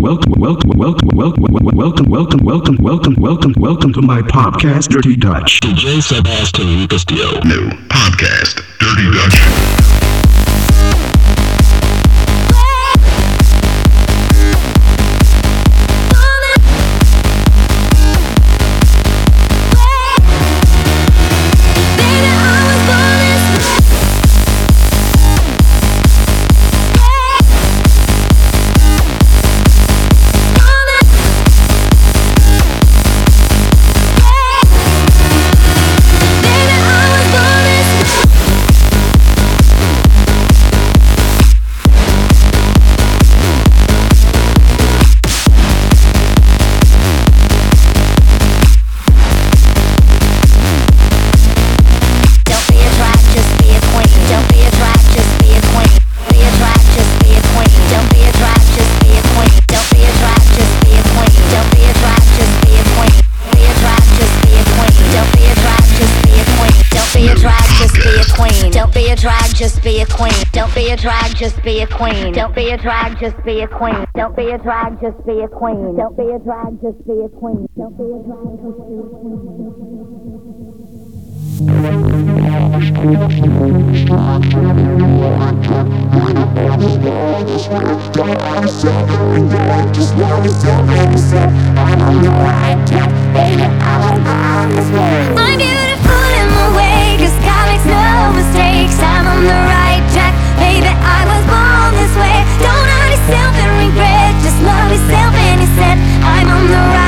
welcome, welcome, welcome, welcome, welcome, welcome, welcome, welcome, welcome, welcome to my podcast, Dirty Dutch. DJ Sebastian Castillo. New podcast, Dirty Dutch. Drag, just be a queen. Don't be a drag, just be a queen. Don't be a drag, just be a queen. Don't be a drag, just be a queen. Don't be a drag, just be a queen. I'm beautiful in my way, 'cause God makes no mistakes. I'm on the right I'm on the right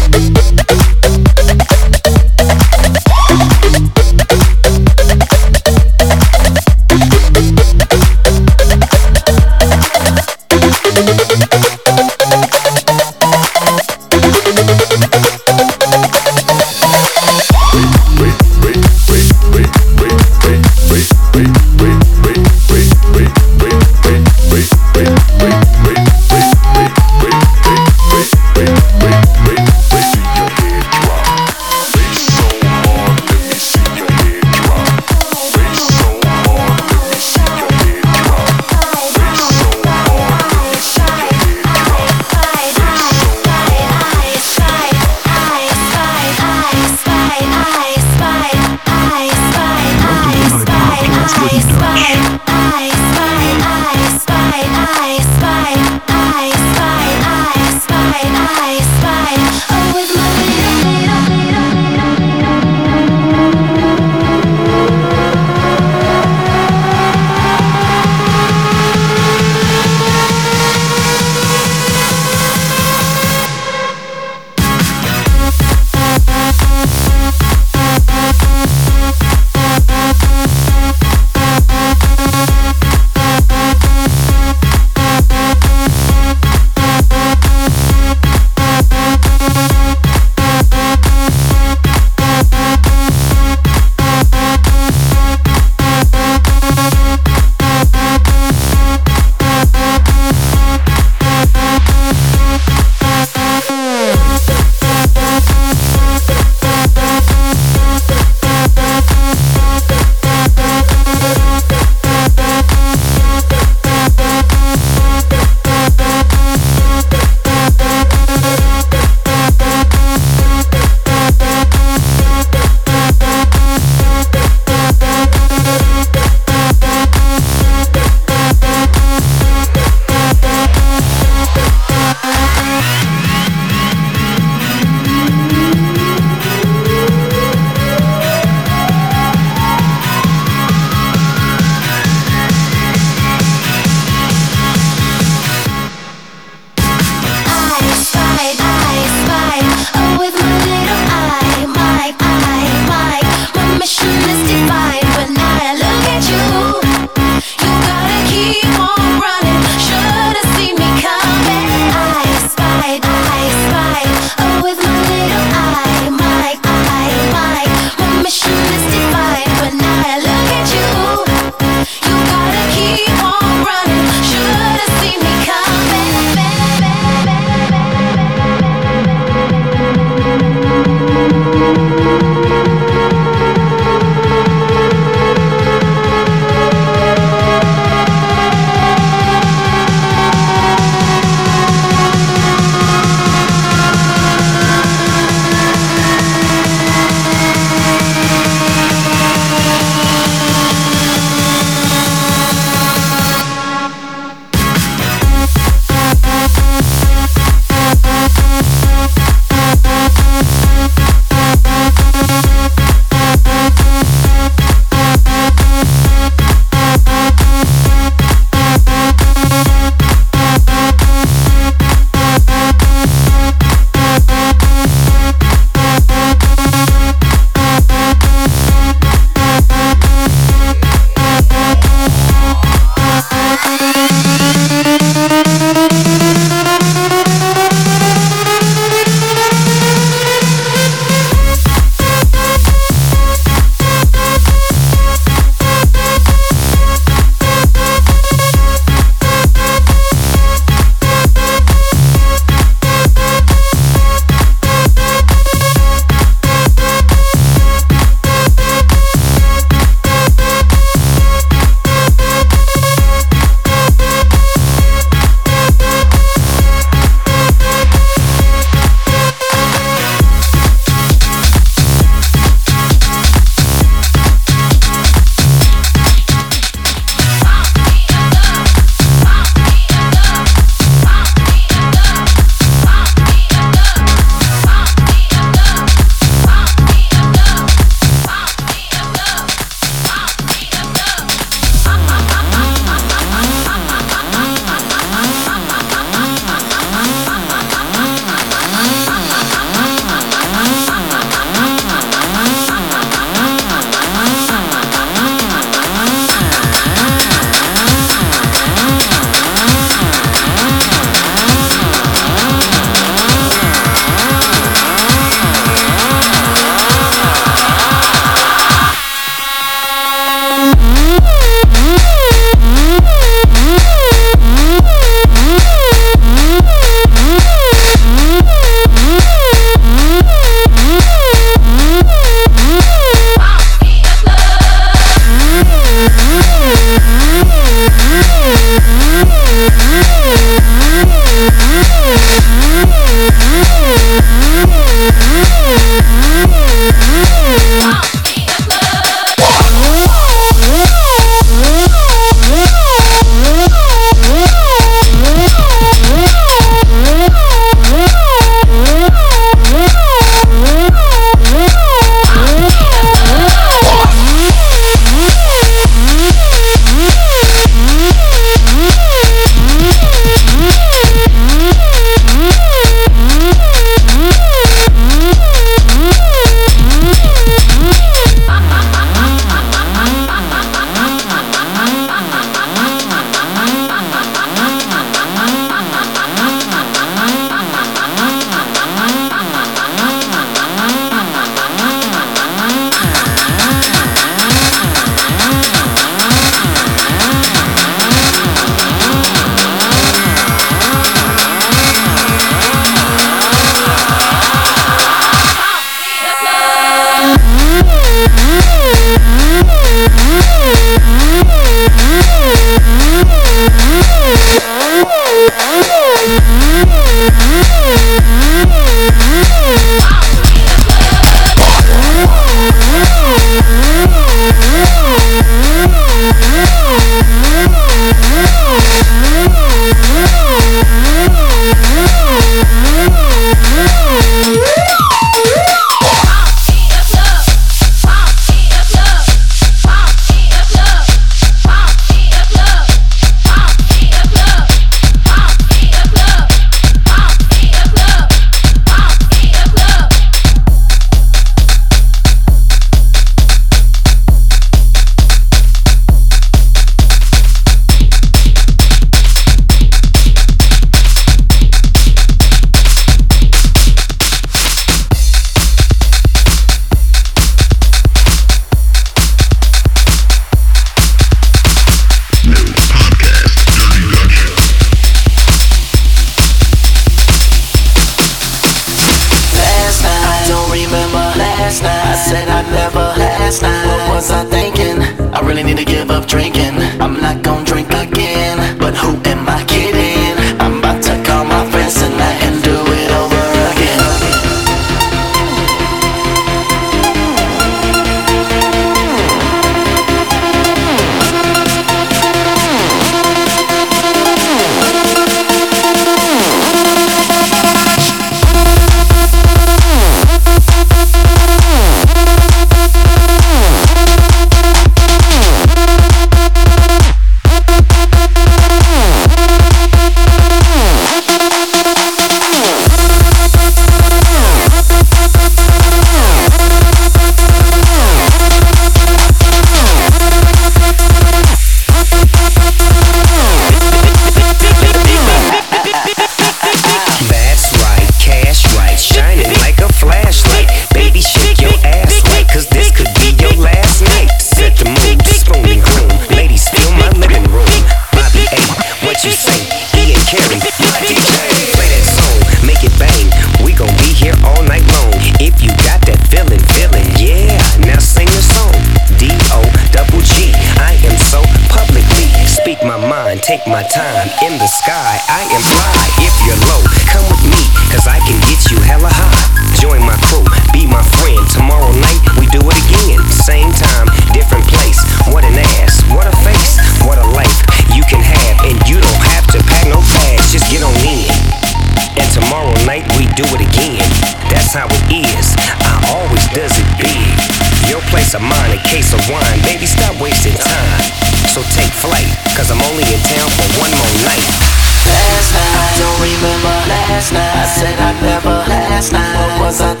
飾って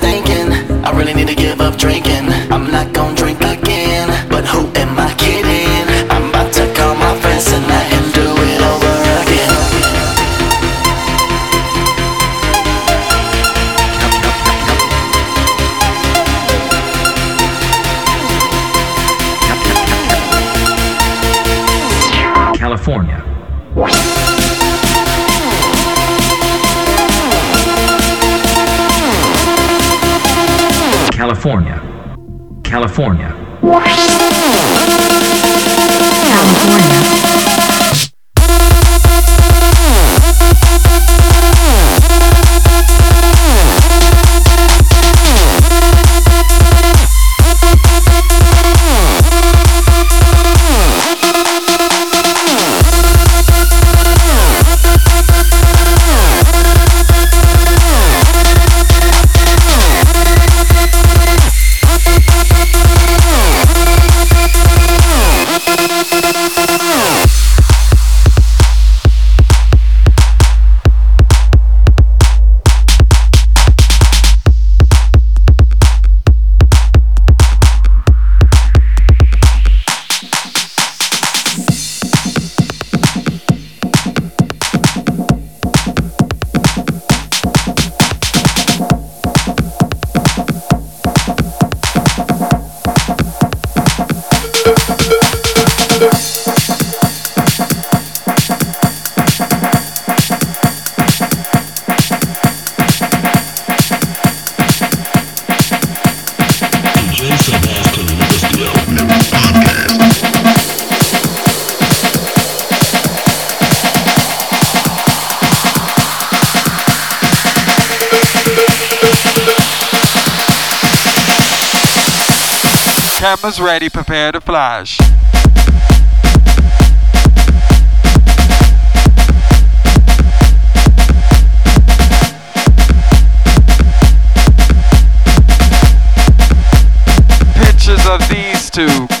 ready, prepare to flash. Pictures of these two.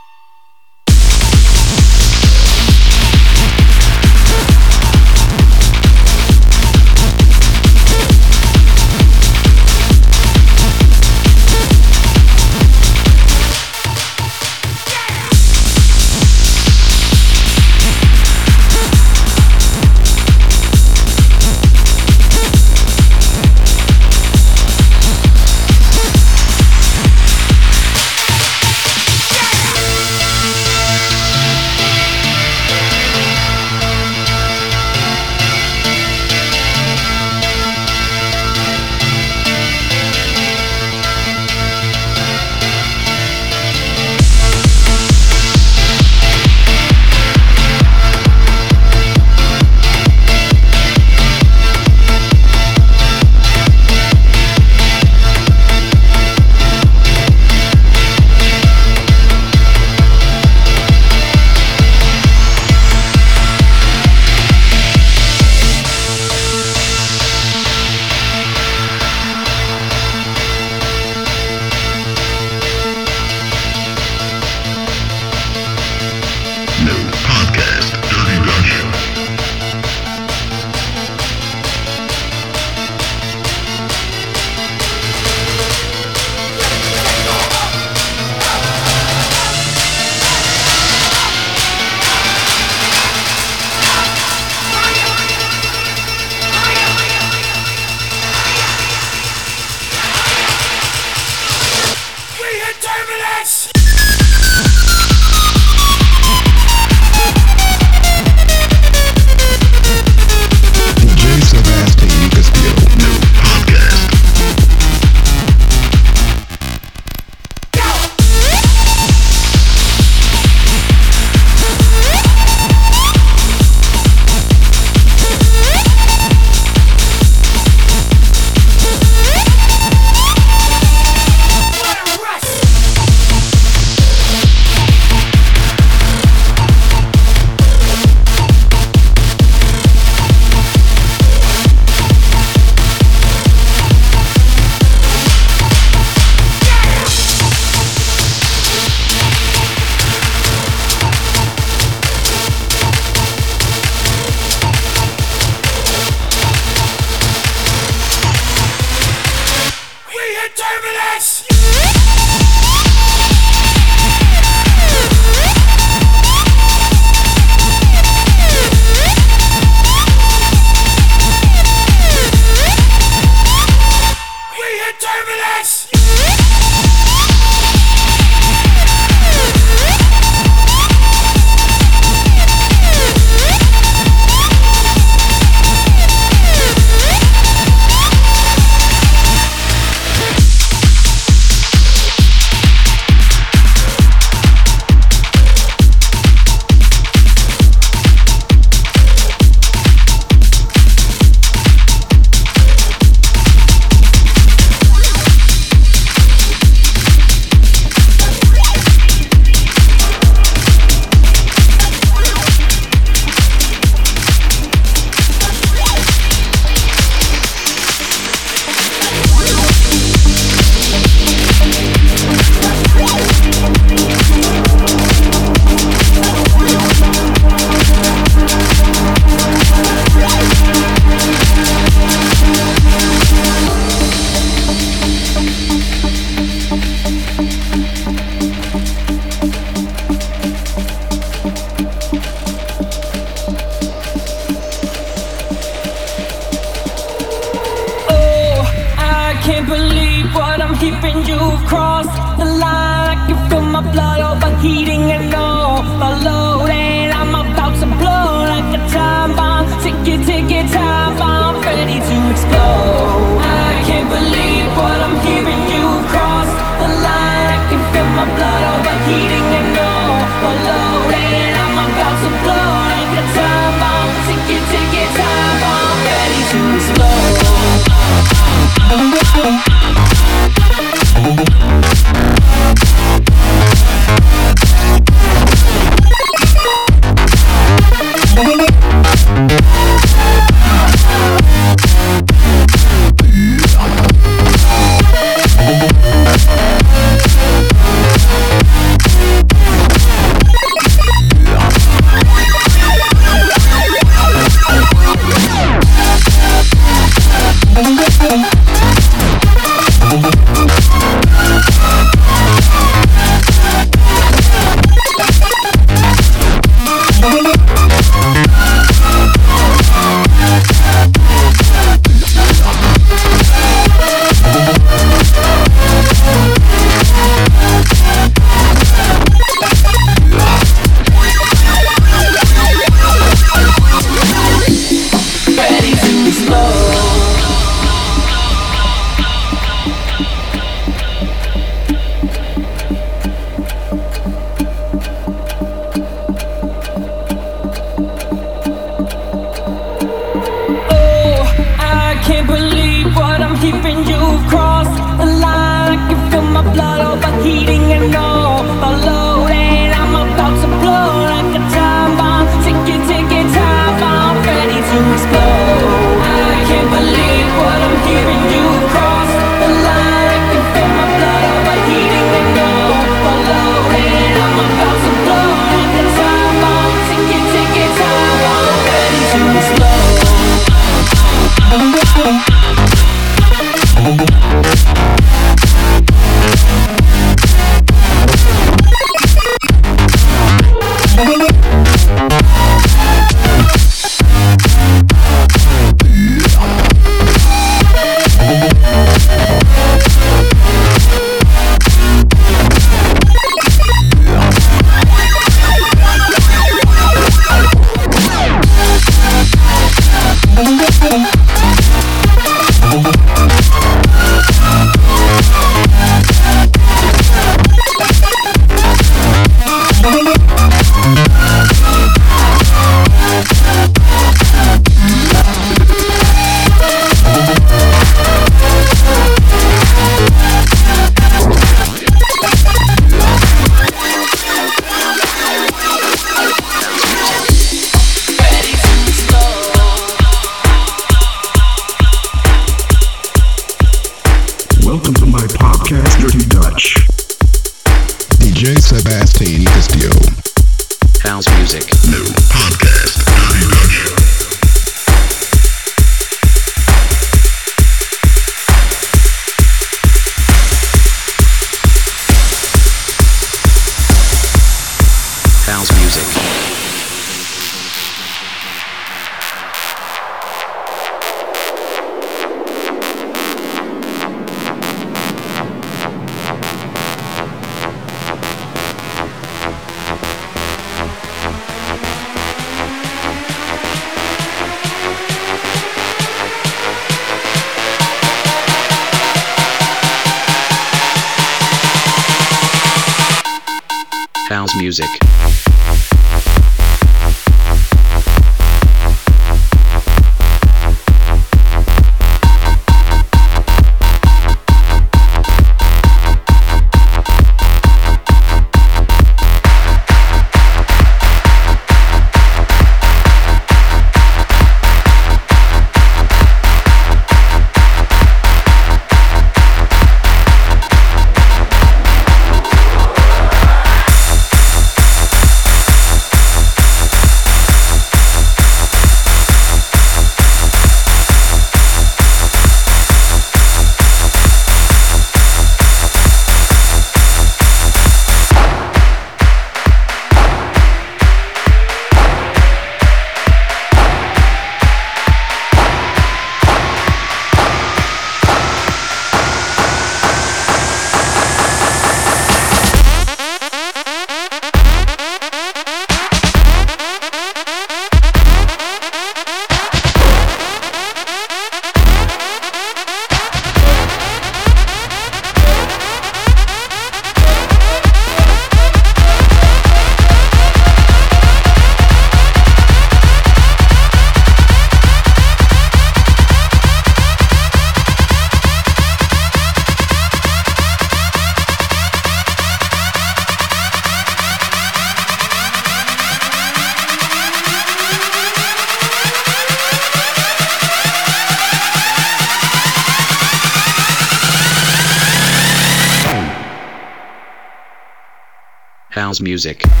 House music.